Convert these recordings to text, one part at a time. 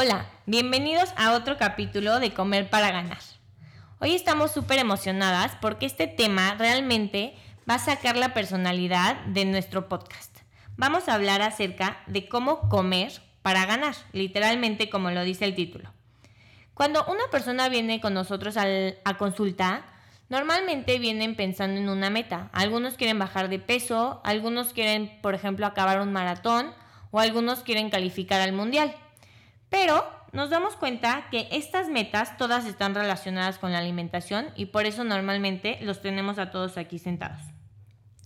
Hola, bienvenidos a otro capítulo de Comer para Ganar. Hoy estamos súper emocionadas porque este tema realmente va a sacar la personalidad de nuestro podcast. Vamos a hablar acerca de cómo comer para ganar, literalmente como lo dice el título. Cuando una persona viene con nosotros a consulta, normalmente vienen pensando en una meta. Algunos quieren bajar de peso, algunos quieren, por ejemplo, acabar un maratón o algunos quieren calificar al mundial. Pero nos damos cuenta que estas metas todas están relacionadas con la alimentación y por eso normalmente los tenemos a todos aquí sentados.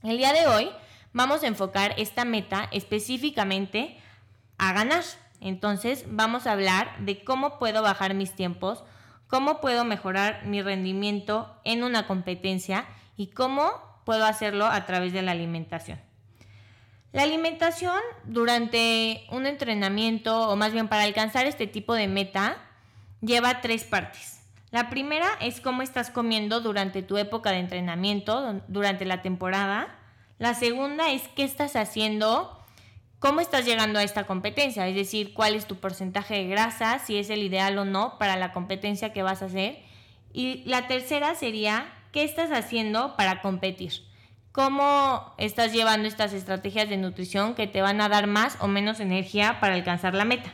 El día de hoy vamos a enfocar esta meta específicamente a ganar. Entonces vamos a hablar de cómo puedo bajar mis tiempos, cómo puedo mejorar mi rendimiento en una competencia y cómo puedo hacerlo a través de la alimentación. La alimentación durante un entrenamiento o más bien para alcanzar este tipo de meta lleva tres partes. La primera es cómo estás comiendo durante tu época de entrenamiento, durante la temporada. La segunda es qué estás haciendo, cómo estás llegando a esta competencia, es decir, cuál es tu porcentaje de grasa, si es el ideal o no para la competencia que vas a hacer. Y la tercera sería qué estás haciendo para competir cómo estás llevando estas estrategias de nutrición que te van a dar más o menos energía para alcanzar la meta.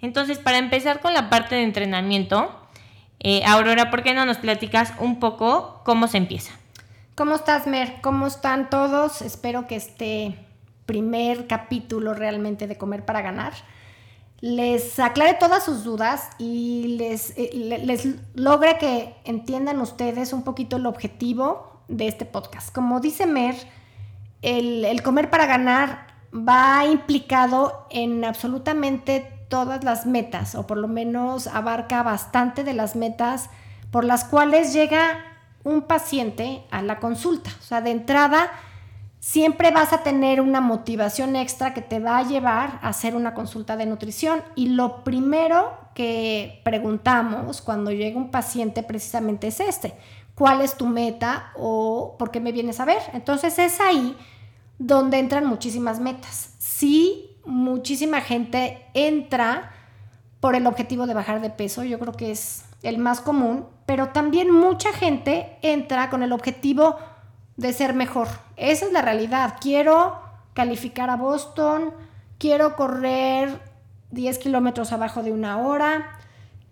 Entonces, para empezar con la parte de entrenamiento, eh, Aurora, ¿por qué no nos platicas un poco cómo se empieza? ¿Cómo estás, Mer? ¿Cómo están todos? Espero que este primer capítulo realmente de Comer para Ganar les aclare todas sus dudas y les, eh, le- les logre que entiendan ustedes un poquito el objetivo de este podcast. Como dice Mer, el, comer para ganar va implicado en absolutamente todas las metas, o por lo menos abarca bastante de las metas por las cuales llega un paciente a la consulta. O sea, de entrada, siempre vas a tener una motivación extra que te va a llevar a hacer una consulta de nutrición. Y lo primero que preguntamos cuando llega un paciente precisamente es este. ¿Cuál es tu meta o por qué me vienes a ver? Entonces es ahí donde entran muchísimas metas. Sí, muchísima gente entra por el objetivo de bajar de peso, yo creo que es el más común, pero también mucha gente entra con el objetivo de ser mejor. Esa es la realidad. Quiero calificar a Boston, quiero correr 10 kilómetros abajo de una hora,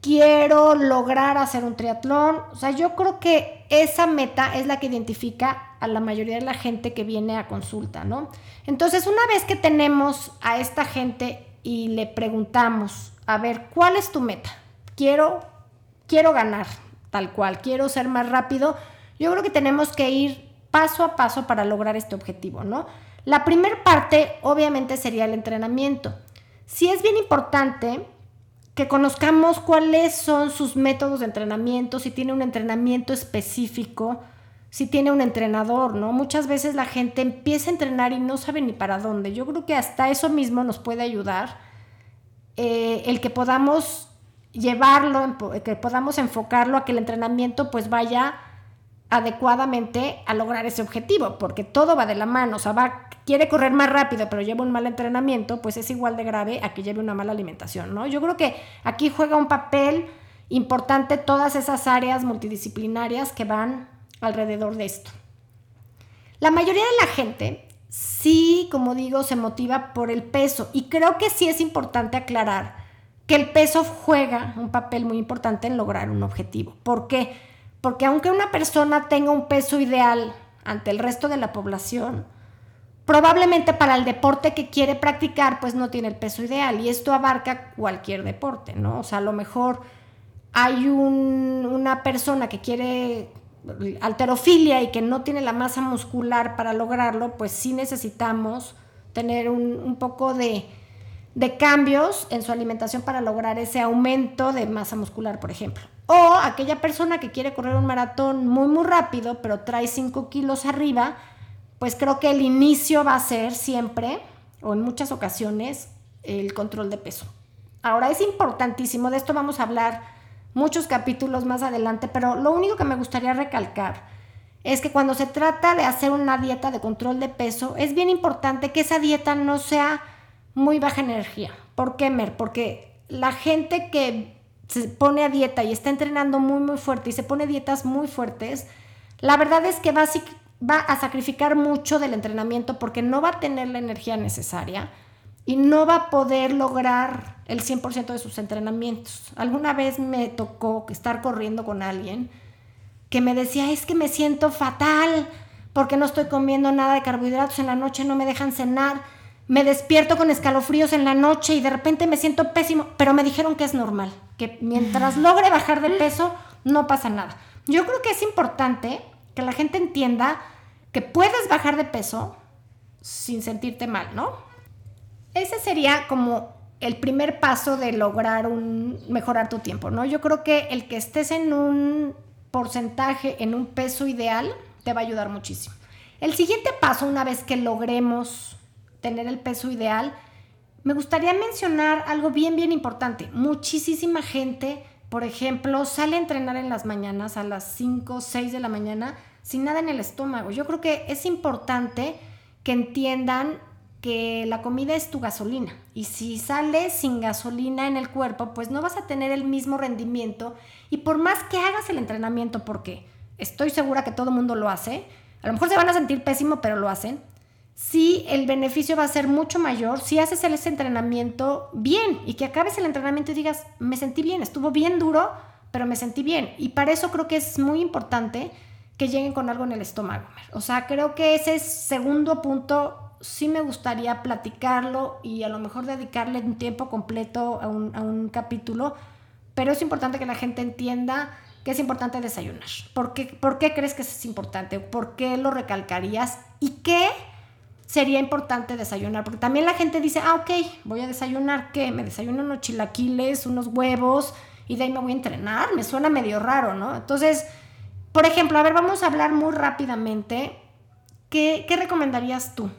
quiero lograr hacer un triatlón. O sea, yo creo que esa meta es la que identifica a la mayoría de la gente que viene a consulta, ¿no? Entonces, una vez que tenemos a esta gente y le preguntamos, a ver, ¿cuál es tu meta? Quiero, quiero ganar, tal cual, quiero ser más rápido. Yo creo que tenemos que ir paso a paso para lograr este objetivo, ¿no? La primera parte, obviamente, sería el entrenamiento. Sí es bien importante que conozcamos cuáles son sus métodos de entrenamiento, si tiene un entrenamiento específico, si tiene un entrenador, ¿no? Muchas veces la gente empieza a entrenar y no sabe ni para dónde. Yo creo que hasta eso mismo nos puede ayudar eh, el que podamos llevarlo, que podamos enfocarlo a que el entrenamiento pues vaya adecuadamente a lograr ese objetivo, porque todo va de la mano, o sea, va, quiere correr más rápido, pero lleva un mal entrenamiento, pues es igual de grave a que lleve una mala alimentación, ¿no? Yo creo que aquí juega un papel importante todas esas áreas multidisciplinarias que van alrededor de esto. La mayoría de la gente sí, como digo, se motiva por el peso y creo que sí es importante aclarar que el peso juega un papel muy importante en lograr un objetivo. ¿Por qué? Porque aunque una persona tenga un peso ideal ante el resto de la población, probablemente para el deporte que quiere practicar, pues no tiene el peso ideal y esto abarca cualquier deporte, ¿no? O sea, a lo mejor hay un- una persona que quiere alterofilia y que no tiene la masa muscular para lograrlo, pues sí necesitamos tener un poco de, de cambios en su alimentación para lograr ese aumento de masa muscular, por ejemplo. O aquella persona que quiere correr un maratón muy, muy rápido, pero trae 5 kilos arriba, pues creo que el inicio va a ser siempre, o en muchas ocasiones, el control de peso. Ahora es importantísimo, de esto vamos a hablar muchos capítulos más adelante, pero lo único que me gustaría recalcar es que cuando se trata de hacer una dieta de control de peso, es bien importante que esa dieta no sea muy baja energía. ¿Por qué, Mer? Porque la gente que se pone a dieta y está entrenando muy, muy fuerte y se pone dietas muy fuertes, la verdad es que va a, va a sacrificar mucho del entrenamiento porque no va a tener la energía necesaria y no va a poder lograr el 100% de sus entrenamientos. Alguna vez me tocó estar corriendo con alguien que me decía, es que me siento fatal porque no estoy comiendo nada de carbohidratos en la noche, no me dejan cenar me despierto con escalofríos en la noche y de repente me siento pésimo, pero me dijeron que es normal, que mientras logre bajar de peso no pasa nada. Yo creo que es importante que la gente entienda que puedes bajar de peso sin sentirte mal, ¿no? Ese sería como el primer paso de lograr un mejorar tu tiempo, ¿no? Yo creo que el que estés en un porcentaje, en un peso ideal, te va a ayudar muchísimo. El siguiente paso, una vez que logremos tener el peso ideal, me gustaría mencionar algo bien, bien importante. Muchísima gente, por ejemplo, sale a entrenar en las mañanas a las 5, 6 de la mañana sin nada en el estómago. Yo creo que es importante que entiendan que la comida es tu gasolina y si sales sin gasolina en el cuerpo, pues no vas a tener el mismo rendimiento y por más que hagas el entrenamiento, porque estoy segura que todo el mundo lo hace, a lo mejor se van a sentir pésimo, pero lo hacen, si el beneficio va a ser mucho mayor si haces ese entrenamiento bien y que acabes el entrenamiento y digas, me sentí bien, estuvo bien duro, pero me sentí bien. Y para eso creo que es muy importante que lleguen con algo en el estómago. O sea, creo que ese segundo punto sí me gustaría platicarlo y a lo mejor dedicarle un tiempo completo a un, a un capítulo, pero es importante que la gente entienda que es importante desayunar. ¿Por qué, ¿Por qué crees que es importante? ¿Por qué lo recalcarías? ¿Y qué? Sería importante desayunar, porque también la gente dice, ah, ok, voy a desayunar, ¿qué? Me desayuno unos chilaquiles, unos huevos, y de ahí me voy a entrenar, me suena medio raro, ¿no? Entonces, por ejemplo, a ver, vamos a hablar muy rápidamente, ¿qué, qué recomendarías tú?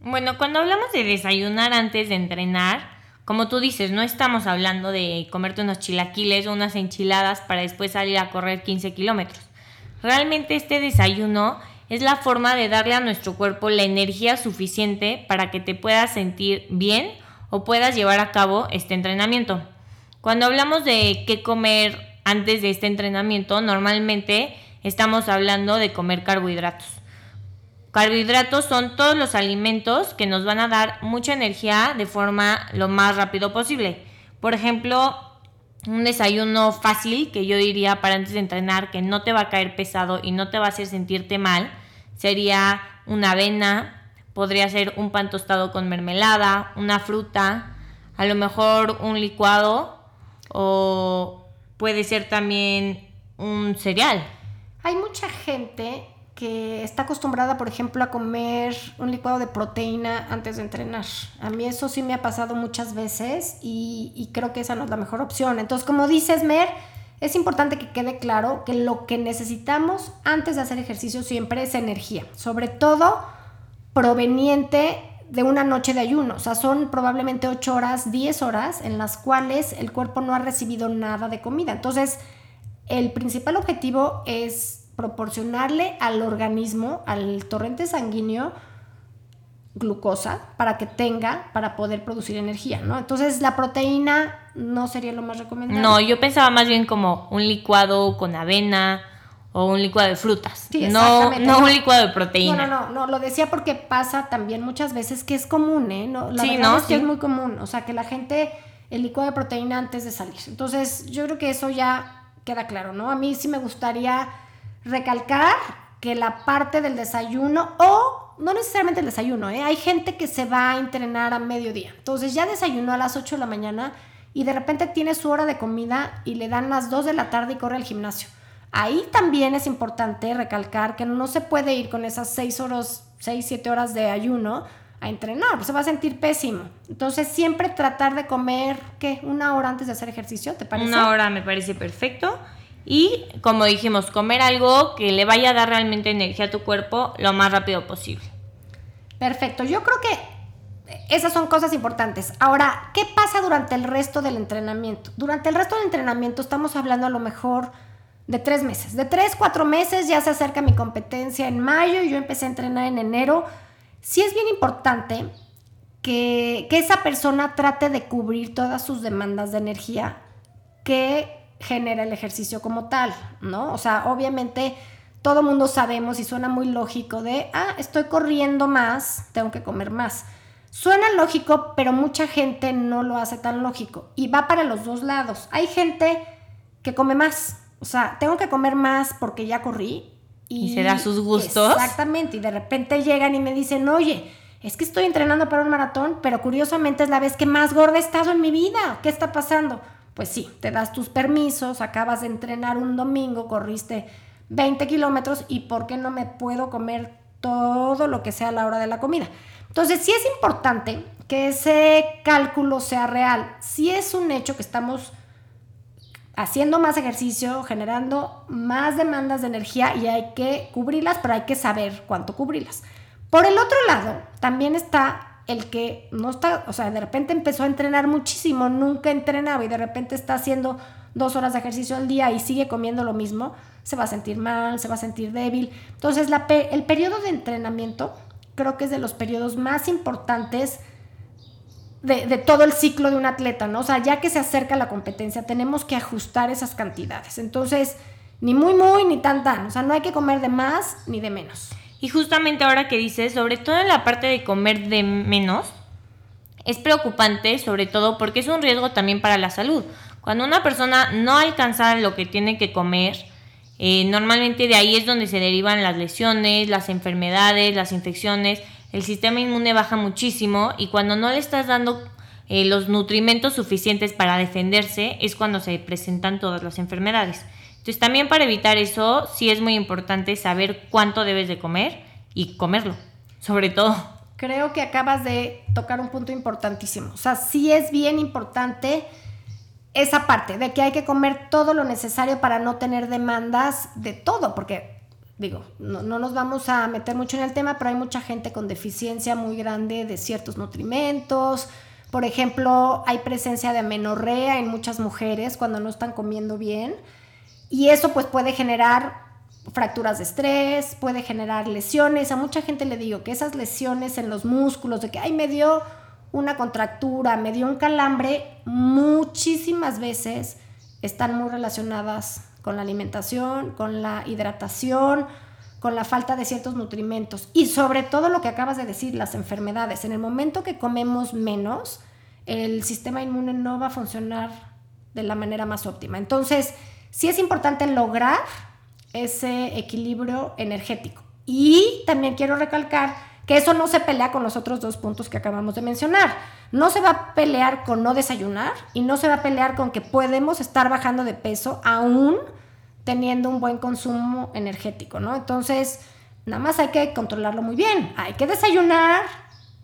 Bueno, cuando hablamos de desayunar antes de entrenar, como tú dices, no estamos hablando de comerte unos chilaquiles o unas enchiladas para después salir a correr 15 kilómetros. Realmente este desayuno es la forma de darle a nuestro cuerpo la energía suficiente para que te puedas sentir bien o puedas llevar a cabo este entrenamiento. Cuando hablamos de qué comer antes de este entrenamiento, normalmente estamos hablando de comer carbohidratos. Carbohidratos son todos los alimentos que nos van a dar mucha energía de forma lo más rápido posible. Por ejemplo, un desayuno fácil que yo diría para antes de entrenar que no te va a caer pesado y no te va a hacer sentirte mal sería una avena, podría ser un pan tostado con mermelada, una fruta, a lo mejor un licuado o puede ser también un cereal. Hay mucha gente que está acostumbrada, por ejemplo, a comer un licuado de proteína antes de entrenar. A mí eso sí me ha pasado muchas veces y, creo que esa no es la mejor opción. Entonces, como dices, Mer, es importante que quede claro que lo que necesitamos antes de hacer ejercicio siempre es energía, sobre todo proveniente de una noche de ayuno. O sea, son probablemente 8 horas, 10 horas en las cuales el cuerpo no ha recibido nada de comida. Entonces, el principal objetivo es proporcionarle al organismo, al torrente sanguíneo, glucosa para que tenga, para poder producir energía, ¿no? Entonces la proteína no sería lo más recomendable. No, yo pensaba más bien como un licuado con avena o un licuado de frutas. Sí, no, no un licuado de proteína. No, no, no, lo decía porque pasa también muchas veces que es común, ¿eh? No, la sí, verdad es que es muy común, o sea, que la gente el licuado de proteína antes de salir. Entonces, yo creo que eso ya queda claro, ¿no? A mí sí me gustaría recalcar que la parte del desayuno o no necesariamente el desayuno, ¿eh? hay gente que se va a entrenar a mediodía. Entonces ya desayunó a las 8 de la mañana y de repente tiene su hora de comida y le dan las 2 de la tarde y corre al gimnasio. Ahí también es importante recalcar que no se puede ir con esas 6 horas, 6, 7 horas de ayuno a entrenar, se va a sentir pésimo. Entonces, siempre tratar de comer, ¿qué? Una hora antes de hacer ejercicio, ¿te parece? Una hora me parece perfecto. Y como dijimos, comer algo que le vaya a dar realmente energía a tu cuerpo lo más rápido posible. Perfecto, yo creo que esas son cosas importantes. Ahora, ¿qué pasa durante el resto del entrenamiento? Durante el resto del entrenamiento estamos hablando a lo mejor de tres meses. De tres, cuatro meses ya se acerca mi competencia en mayo y yo empecé a entrenar en enero. Sí es bien importante que, que esa persona trate de cubrir todas sus demandas de energía que genera el ejercicio como tal, ¿no? O sea, obviamente todo mundo sabemos y suena muy lógico de, ah, estoy corriendo más, tengo que comer más. Suena lógico, pero mucha gente no lo hace tan lógico y va para los dos lados. Hay gente que come más, o sea, tengo que comer más porque ya corrí. Y, se da sus gustos. Exactamente, y de repente llegan y me dicen, oye, es que estoy entrenando para un maratón, pero curiosamente es la vez que más gorda he estado en mi vida. ¿Qué está pasando? Pues sí, te das tus permisos, acabas de entrenar un domingo, corriste 20 kilómetros y ¿por qué no me puedo comer todo lo que sea a la hora de la comida? Entonces, sí es importante que ese cálculo sea real. Si es un hecho que estamos haciendo más ejercicio, generando más demandas de energía y hay que cubrirlas, pero hay que saber cuánto cubrirlas. Por el otro lado, también está el que no está, o sea, de repente empezó a entrenar muchísimo, nunca entrenaba y de repente está haciendo dos horas de ejercicio al día y sigue comiendo lo mismo, se va a sentir mal, se va a sentir débil. Entonces, la, el periodo de entrenamiento creo que es de los periodos más importantes de, de, todo el ciclo de un atleta, ¿no? O sea, ya que se acerca la competencia, tenemos que ajustar esas cantidades. Entonces, ni muy, muy, ni tan, tan. O sea, no hay que comer de más ni de menos. Y justamente ahora que dices, sobre todo en la parte de comer de menos, es preocupante, sobre todo porque es un riesgo también para la salud. Cuando una persona no alcanza lo que tiene que comer, eh, normalmente de ahí es donde se derivan las lesiones, las enfermedades, las infecciones. El sistema inmune baja muchísimo y cuando no le estás dando eh, los nutrimentos suficientes para defenderse es cuando se presentan todas las enfermedades. Entonces también para evitar eso sí es muy importante saber cuánto debes de comer y comerlo, sobre todo. Creo que acabas de tocar un punto importantísimo. O sea, sí es bien importante esa parte de que hay que comer todo lo necesario para no tener demandas de todo, porque digo, no, no, nos vamos a meter mucho en el tema, pero hay mucha gente con deficiencia muy grande de ciertos nutrimentos. Por ejemplo, hay presencia de amenorrea en muchas mujeres cuando no están comiendo bien. Y eso pues puede generar fracturas de estrés, puede generar lesiones. A mucha gente le digo que esas lesiones en los músculos, de que, ay, me dio una contractura, me dio un calambre, muchísimas veces están muy relacionadas con la alimentación, con la hidratación, con la falta de ciertos nutrimentos y sobre todo lo que acabas de decir, las enfermedades. En el momento que comemos menos, el sistema inmune no va a funcionar de la manera más óptima. Entonces, sí es importante lograr ese equilibrio energético. Y también quiero recalcar que eso no se pelea con los otros dos puntos que acabamos de mencionar. No se va a pelear con no desayunar y no se va a pelear con que podemos estar bajando de peso aún teniendo un buen consumo energético, ¿no? Entonces, nada más hay que controlarlo muy bien. Hay que desayunar,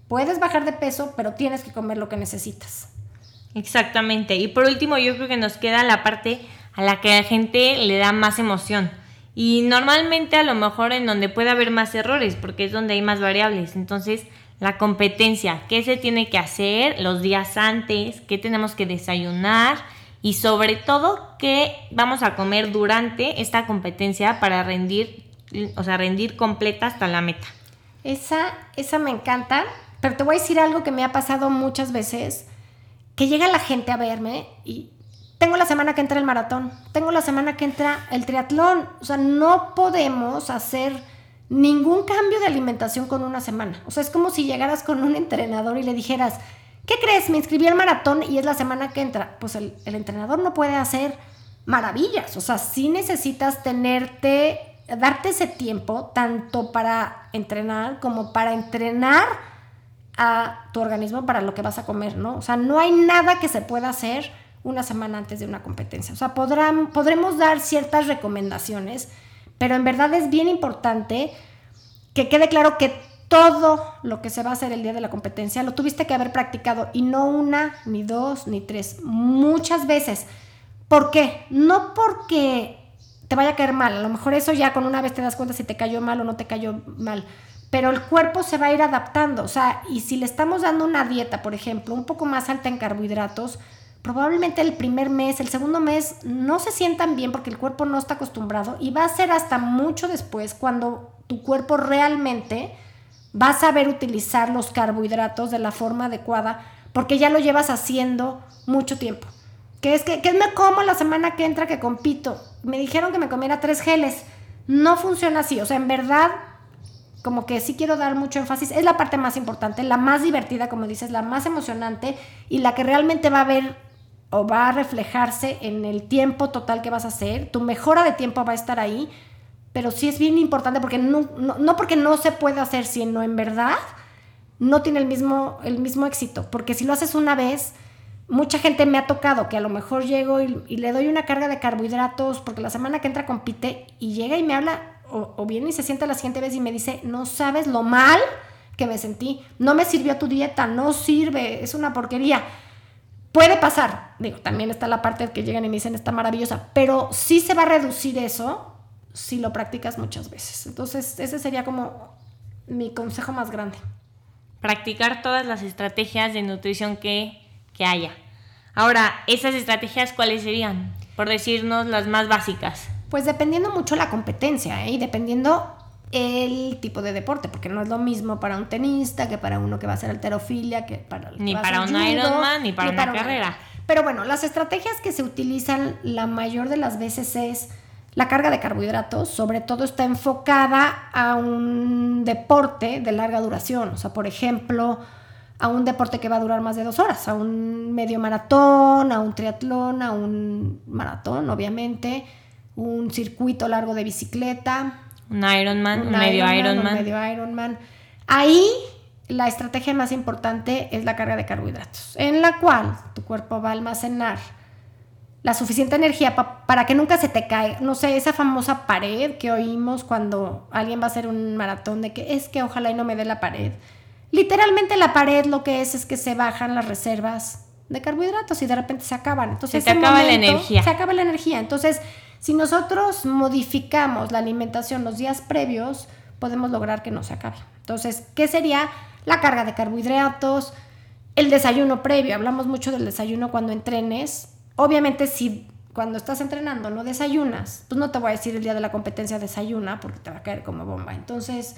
puedes bajar de peso, pero tienes que comer lo que necesitas. Exactamente. Y por último, yo creo que nos queda la parte a la que la gente le da más emoción. Y normalmente a lo mejor en donde puede haber más errores, porque es donde hay más variables. Entonces, la competencia, qué se tiene que hacer los días antes, qué tenemos que desayunar y sobre todo qué vamos a comer durante esta competencia para rendir, o sea, rendir completa hasta la meta. Esa, esa me encanta, pero te voy a decir algo que me ha pasado muchas veces, que llega la gente a verme y tengo la semana que entra el maratón, tengo la semana que entra el triatlón. O sea, no podemos hacer ningún cambio de alimentación con una semana. O sea, es como si llegaras con un entrenador y le dijeras, ¿qué crees? Me inscribí al maratón y es la semana que entra. Pues el, entrenador no puede hacer maravillas. O sea, sí necesitas tenerte, darte ese tiempo, tanto para entrenar como para entrenar a tu organismo para lo que vas a comer, ¿no? O sea, no hay nada que se pueda hacer una semana antes de una competencia. O sea, podrán, podremos dar ciertas recomendaciones, pero en verdad es bien importante que quede claro que todo lo que se va a hacer el día de la competencia lo tuviste que haber practicado y no una, ni dos, ni tres, muchas veces. ¿Por qué? No porque te vaya a caer mal, a lo mejor eso ya con una vez te das cuenta si te cayó mal o no te cayó mal, pero el cuerpo se va a ir adaptando, o sea, y si le estamos dando una dieta, por ejemplo, un poco más alta en carbohidratos, probablemente el primer mes, el segundo mes no se sientan bien porque el cuerpo no está acostumbrado y va a ser hasta mucho después cuando tu cuerpo realmente va a saber utilizar los carbohidratos de la forma adecuada porque ya lo llevas haciendo mucho tiempo. Que es que, que me como la semana que entra que compito. Me dijeron que me comiera tres geles. No funciona así. O sea, en verdad, como que sí quiero dar mucho énfasis. Es la parte más importante, la más divertida, como dices, la más emocionante y la que realmente va a ver o va a reflejarse en el tiempo total que vas a hacer. Tu mejora de tiempo va a estar ahí pero sí es bien importante porque no, no, porque no se puede hacer, sino en verdad no tiene el mismo, el mismo éxito. Porque si lo haces una vez, mucha gente me ha tocado que a lo mejor llego y, le doy una carga de carbohidratos porque la semana que entra compite y llega y me habla o, o, viene y se sienta la siguiente vez y me dice, no sabes lo mal que me sentí, no me sirvió tu dieta, no sirve, es una porquería. Puede pasar, digo, también está la parte de que llegan y me dicen, está maravillosa, pero sí se va a reducir eso si lo practicas muchas veces. Entonces, ese sería como mi consejo más grande. Practicar todas las estrategias de nutrición que, haya. Ahora, ¿esas estrategias cuáles serían? Por decirnos las más básicas. Pues dependiendo mucho la competencia ¿eh? y dependiendo el tipo de deporte, porque no es lo mismo para un tenista que para uno que va a hacer alterofilia, que para ni para un Ironman ni para una carrera. Pero bueno, las estrategias que se utilizan la mayor de las veces es la carga de carbohidratos, sobre todo, está enfocada a un deporte de larga duración. O sea, por ejemplo, a un deporte que va a durar más de dos horas, a un medio maratón, a un triatlón, a un maratón, obviamente, un circuito largo de bicicleta. Un Ironman, un, medio Ironman. Un medio Ironman. Ahí la estrategia más importante es la carga de carbohidratos, en la cual tu cuerpo va a almacenar la suficiente energía para que nunca se te caiga, no sé, esa famosa pared que oímos cuando alguien va a hacer un maratón de que es que ojalá y no me dé la pared. Literalmente la pared lo que es es que se bajan las reservas de carbohidratos y de repente se acaban. Entonces, se acaba la energía. Se acaba la energía. Entonces, si nosotros modificamos la alimentación los días previos, podemos lograr que no se acabe. Entonces, ¿qué sería la carga de carbohidratos? El desayuno previo, hablamos mucho del desayuno cuando entrenes, Obviamente si cuando estás entrenando no desayunas, pues no te voy a decir el día de la competencia desayuna porque te va a caer como bomba. Entonces,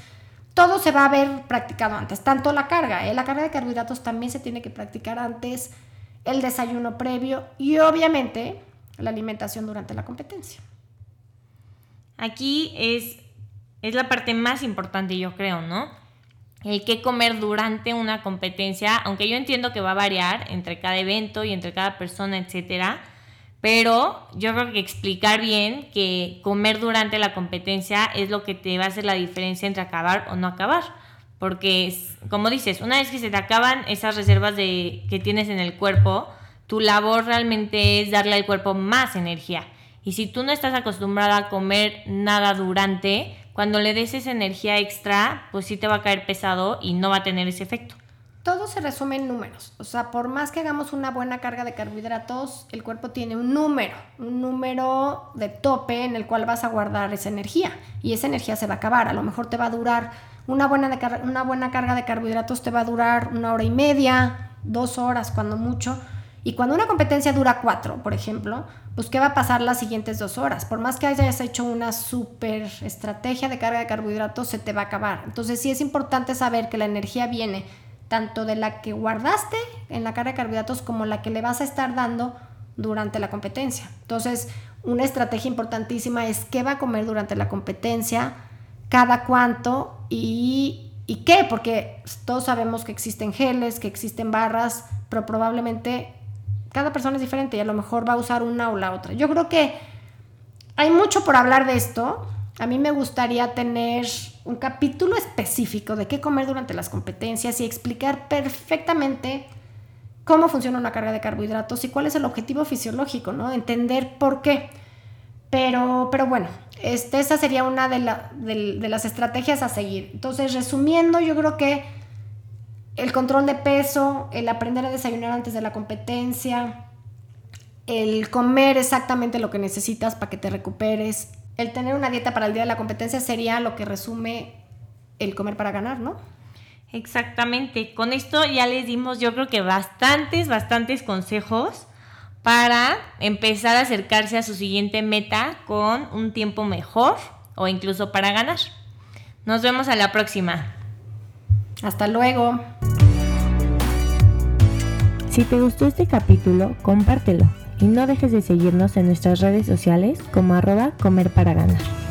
todo se va a haber practicado antes, tanto la carga, ¿eh? la carga de carbohidratos también se tiene que practicar antes, el desayuno previo y obviamente la alimentación durante la competencia. Aquí es, es la parte más importante, yo creo, ¿no? El qué comer durante una competencia, aunque yo entiendo que va a variar entre cada evento y entre cada persona, etcétera, pero yo creo que explicar bien que comer durante la competencia es lo que te va a hacer la diferencia entre acabar o no acabar. Porque, como dices, una vez que se te acaban esas reservas de, que tienes en el cuerpo, tu labor realmente es darle al cuerpo más energía. Y si tú no estás acostumbrada a comer nada durante, cuando le des esa energía extra, pues sí te va a caer pesado y no va a tener ese efecto. Todo se resume en números. O sea, por más que hagamos una buena carga de carbohidratos, el cuerpo tiene un número, un número de tope en el cual vas a guardar esa energía. Y esa energía se va a acabar. A lo mejor te va a durar una buena, una buena carga de carbohidratos, te va a durar una hora y media, dos horas cuando mucho y cuando una competencia dura cuatro, por ejemplo, pues ¿qué va a pasar las siguientes dos horas? Por más que hayas hecho una super estrategia de carga de carbohidratos, se te va a acabar. Entonces sí es importante saber que la energía viene tanto de la que guardaste en la carga de carbohidratos como la que le vas a estar dando durante la competencia. Entonces, una estrategia importantísima es qué va a comer durante la competencia, cada cuánto y, y qué, porque todos sabemos que existen geles, que existen barras, pero probablemente cada persona es diferente y a lo mejor va a usar una o la otra. Yo creo que hay mucho por hablar de esto. A mí me gustaría tener un capítulo específico de qué comer durante las competencias y explicar perfectamente cómo funciona una carga de carbohidratos y cuál es el objetivo fisiológico, ¿no? Entender por qué. Pero, pero bueno, este, esa sería una de, de las estrategias a seguir. Entonces, resumiendo, yo creo que el control de peso, el aprender a desayunar antes de la competencia, el comer exactamente lo que necesitas para que te recuperes, el tener una dieta para el día de la competencia sería lo que resume el comer para ganar, ¿no? Exactamente. Con esto ya les dimos yo creo que bastantes, bastantes consejos para empezar a acercarse a su siguiente meta con un tiempo mejor o incluso para ganar. Nos vemos a la próxima. Hasta luego. Si te gustó este capítulo, compártelo y no dejes de seguirnos en nuestras redes sociales como arroba comer para ganar.